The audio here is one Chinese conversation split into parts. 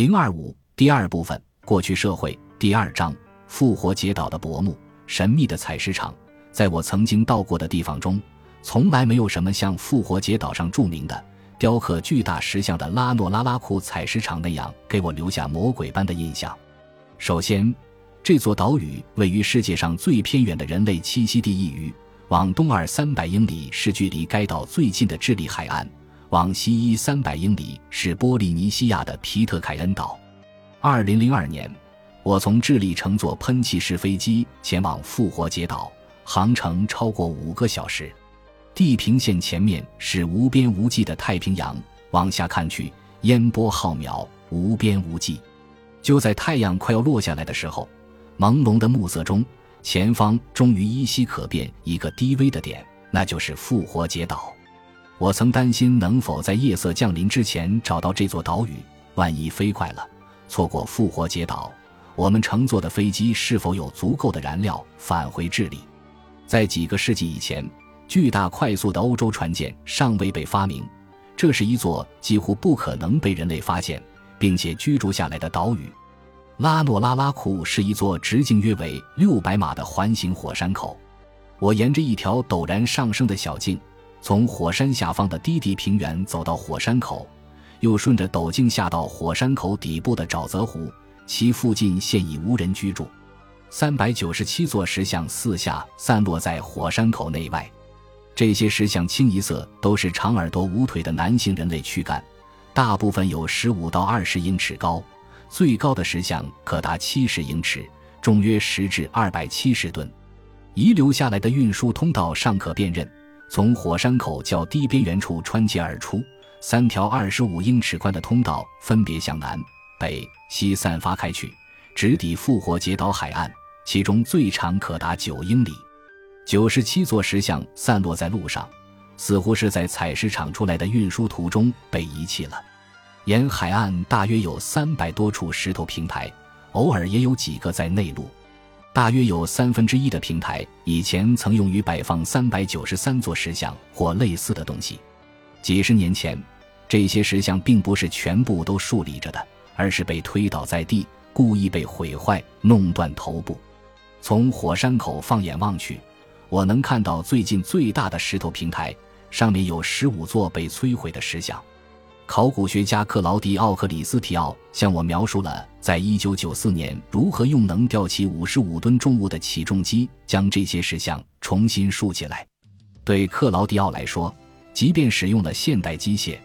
零二五第二部分过去社会第二章复活节岛的薄暮神秘的采石场，在我曾经到过的地方中，从来没有什么像复活节岛上著名的雕刻巨大石像的拉诺拉拉库采石场那样给我留下魔鬼般的印象。首先，这座岛屿位于世界上最偏远的人类栖息地一隅，往东二三百英里是距离该岛最近的智利海岸。往西一三百英里是波利尼西亚的皮特凯恩岛。二零零二年，我从智利乘坐喷气式飞机前往复活节岛，航程超过五个小时。地平线前面是无边无际的太平洋，往下看去，烟波浩渺，无边无际。就在太阳快要落下来的时候，朦胧的暮色中，前方终于依稀可辨一个低微的点，那就是复活节岛。我曾担心能否在夜色降临之前找到这座岛屿，万一飞快了，错过复活节岛，我们乘坐的飞机是否有足够的燃料返回智利？在几个世纪以前，巨大快速的欧洲船舰尚未被发明，这是一座几乎不可能被人类发现并且居住下来的岛屿。拉诺拉拉库是一座直径约为六百码的环形火山口，我沿着一条陡然上升的小径。从火山下方的低地平原走到火山口，又顺着陡径下到火山口底部的沼泽湖，其附近现已无人居住。三百九十七座石像四下散落在火山口内外，这些石像清一色都是长耳朵无腿的男性人类躯干，大部分有十五到二十英尺高，最高的石像可达七十英尺，重约十至二百七十吨。遗留下来的运输通道尚可辨认。从火山口较低边缘处穿街而出，三条二十五英尺宽的通道分别向南、北、西散发开去，直抵复活节岛海岸。其中最长可达九英里。九十七座石像散落在路上，似乎是在采石场出来的运输途中被遗弃了。沿海岸大约有三百多处石头平台，偶尔也有几个在内陆。大约有三分之一的平台以前曾用于摆放三百九十三座石像或类似的东西。几十年前，这些石像并不是全部都竖立着的，而是被推倒在地，故意被毁坏，弄断头部。从火山口放眼望去，我能看到最近最大的石头平台上面有十五座被摧毁的石像。考古学家克劳迪奥·克里斯提奥向我描述了，在一九九四年如何用能吊起五十五吨重物的起重机将这些石像重新竖起来。对克劳迪奥来说，即便使用了现代机械，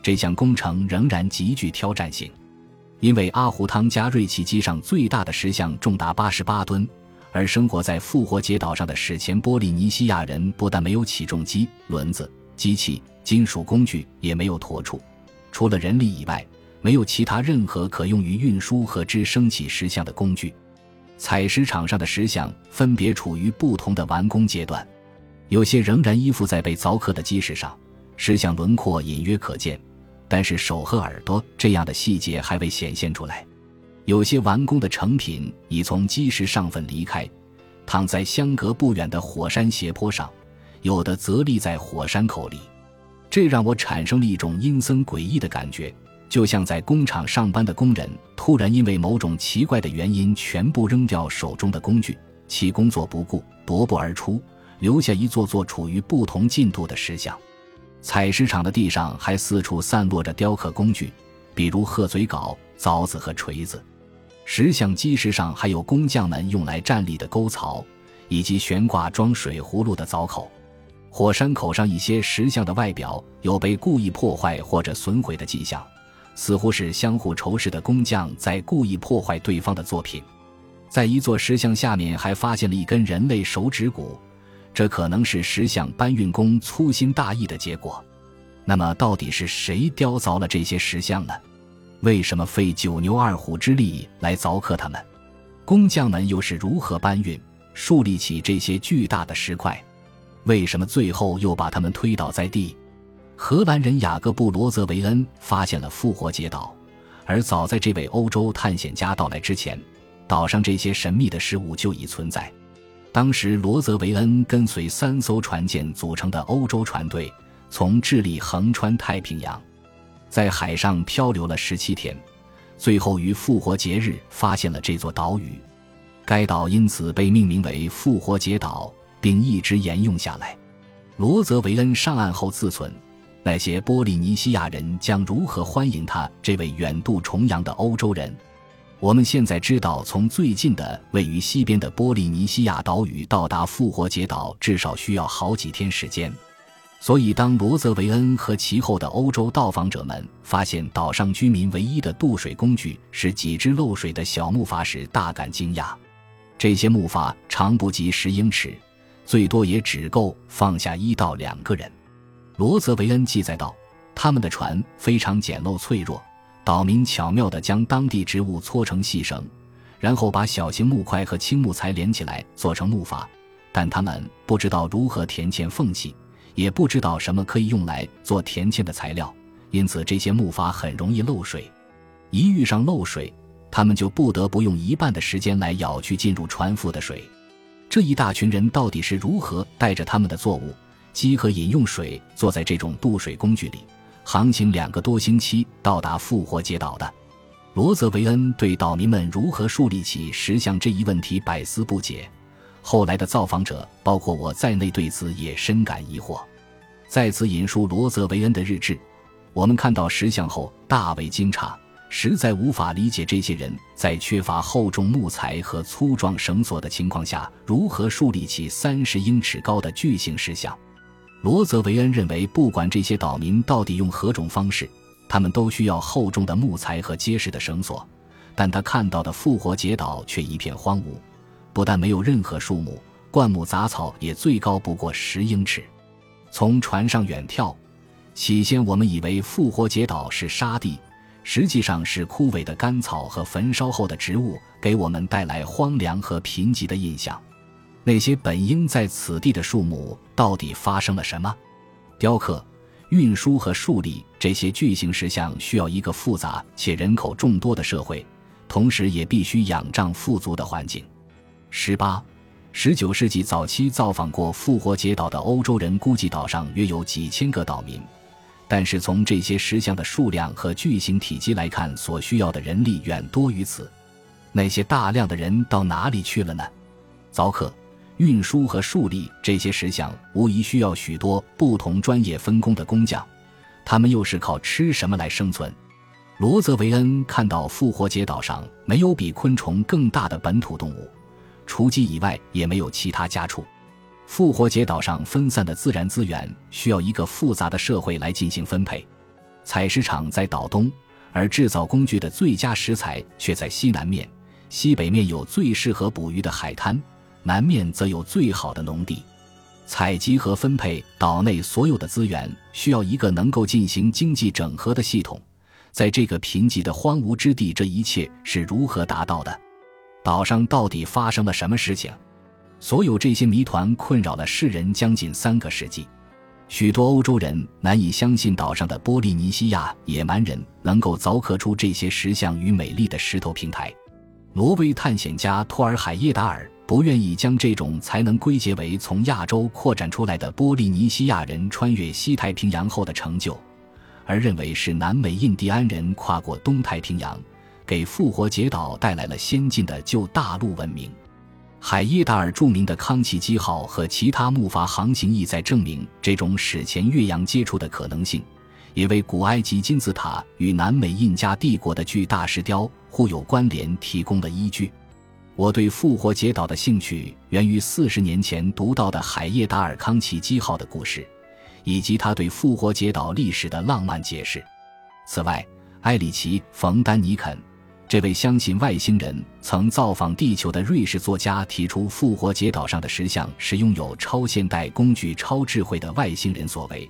这项工程仍然极具挑战性，因为阿胡汤加瑞奇机上最大的石像重达八十八吨，而生活在复活节岛上的史前波利尼西亚人不但没有起重机、轮子、机器、金属工具，也没有驼处。除了人力以外，没有其他任何可用于运输和支升起石像的工具。采石场上的石像分别处于不同的完工阶段，有些仍然依附在被凿刻的基石上，石像轮廓隐约可见，但是手和耳朵这样的细节还未显现出来。有些完工的成品已从基石上分离开，躺在相隔不远的火山斜坡上，有的则立在火山口里。这让我产生了一种阴森诡异的感觉，就像在工厂上班的工人突然因为某种奇怪的原因全部扔掉手中的工具，其工作不顾，踱步而出，留下一座座处于不同进度的石像。采石场的地上还四处散落着雕刻工具，比如鹤嘴镐、凿子和锤子。石像基石上还有工匠们用来站立的沟槽，以及悬挂装水葫芦的凿口。火山口上一些石像的外表有被故意破坏或者损毁的迹象，似乎是相互仇视的工匠在故意破坏对方的作品。在一座石像下面还发现了一根人类手指骨，这可能是石像搬运工粗心大意的结果。那么，到底是谁雕凿了这些石像呢？为什么费九牛二虎之力来凿刻它们？工匠们又是如何搬运、树立起这些巨大的石块？为什么最后又把他们推倒在地？荷兰人雅各布·罗泽维恩发现了复活节岛，而早在这位欧洲探险家到来之前，岛上这些神秘的事物就已存在。当时，罗泽维恩跟随三艘船舰组成的欧洲船队，从智利横穿太平洋，在海上漂流了十七天，最后于复活节日发现了这座岛屿，该岛因此被命名为复活节岛，并一直沿用下来。罗泽维恩上岸后自存，那些波利尼西亚人将如何欢迎他这位远渡重洋的欧洲人？我们现在知道，从最近的位于西边的波利尼西亚岛屿到达复活节岛，至少需要好几天时间。所以，当罗泽维恩和其后的欧洲到访者们发现岛上居民唯一的渡水工具是几只漏水的小木筏时，大感惊讶。这些木筏长不及十英尺，最多也只够放下一到两个人。罗泽维恩记载道：“他们的船非常简陋脆弱，岛民巧妙地将当地植物搓成细绳，然后把小型木块和青木材连起来做成木筏，但他们不知道如何填嵌缝隙。”也不知道什么可以用来做填嵌的材料，因此这些木筏很容易漏水。一遇上漏水，他们就不得不用一半的时间来舀去进入船腹的水。这一大群人到底是如何带着他们的作物、鸡和饮用水，坐在这种渡水工具里，航行两个多星期到达复活节岛的？罗泽维恩对岛民们如何树立起石像这一问题百思不解。后来的造访者，包括我在内，对此也深感疑惑。在此引述罗泽维恩的日志，我们看到石像后大为惊诧，实在无法理解这些人在缺乏厚重木材和粗壮绳索的情况下，如何树立起三十英尺高的巨型石像。罗泽维恩认为，不管这些岛民到底用何种方式，他们都需要厚重的木材和结实的绳索，但他看到的复活节岛却一片荒芜。不但没有任何树木、灌木、杂草，也最高不过十英尺。从船上远眺，起先我们以为复活节岛是沙地，实际上是枯萎的干草和焚烧后的植物，给我们带来荒凉和贫瘠的印象。那些本应在此地的树木，到底发生了什么？雕刻、运输和树立这些巨型石像，需要一个复杂且人口众多的社会，同时也必须仰仗富足的环境。十八、十九世纪早期造访过复活节岛的欧洲人估计，岛上约有几千个岛民。但是从这些石像的数量和巨型体积来看，所需要的人力远多于此。那些大量的人到哪里去了呢？凿刻、运输和树立这些石像，无疑需要许多不同专业分工的工匠。他们又是靠吃什么来生存？罗泽维恩看到复活节岛上没有比昆虫更大的本土动物。除鸡以外，也没有其他家畜。复活节岛上分散的自然资源需要一个复杂的社会来进行分配。采石场在岛东，而制造工具的最佳食材却在西南面。西北面有最适合捕鱼的海滩，南面则有最好的农地。采集和分配岛内所有的资源需要一个能够进行经济整合的系统。在这个贫瘠的荒芜之地，这一切是如何达到的？岛上到底发生了什么事情？所有这些谜团困扰了世人将近三个世纪。许多欧洲人难以相信岛上的波利尼西亚野蛮人能够凿刻出这些石像与美丽的石头平台。挪威探险家托尔海耶达尔不愿意将这种才能归结为从亚洲扩展出来的波利尼西亚人穿越西太平洋后的成就，而认为是南美印第安人跨过东太平洋。给复活节岛带来了先进的旧大陆文明。海耶达尔著名的康奇基号和其他木筏航行意在证明这种史前越洋接触的可能性，也为古埃及金字塔与南美印加帝国的巨大石雕互有关联提供了依据。我对复活节岛的兴趣源于四十年前读到的海耶达尔康奇基号的故事，以及他对复活节岛历史的浪漫解释。此外，埃里奇·冯·丹尼肯。这位相信外星人曾造访地球的瑞士作家提出，复活节岛上的石像是拥有超现代工具、超智慧的外星人所为。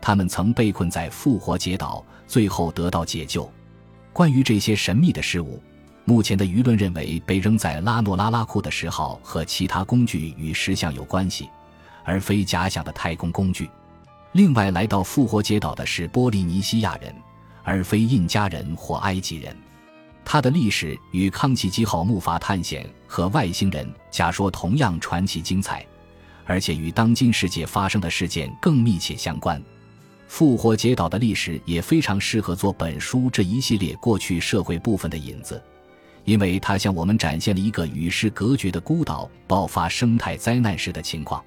他们曾被困在复活节岛，最后得到解救。关于这些神秘的事物，目前的舆论认为被扔在拉诺拉拉库的石号和其他工具与石像有关系，而非假想的太空工具。另外，来到复活节岛的是波利尼西亚人，而非印加人或埃及人。它的历史与康契基号木筏探险和外星人假说同样传奇精彩，而且与当今世界发生的事件更密切相关。复活节岛的历史也非常适合做本书这一系列过去社会部分的引子，因为它向我们展现了一个与世隔绝的孤岛爆发生态灾难时的情况。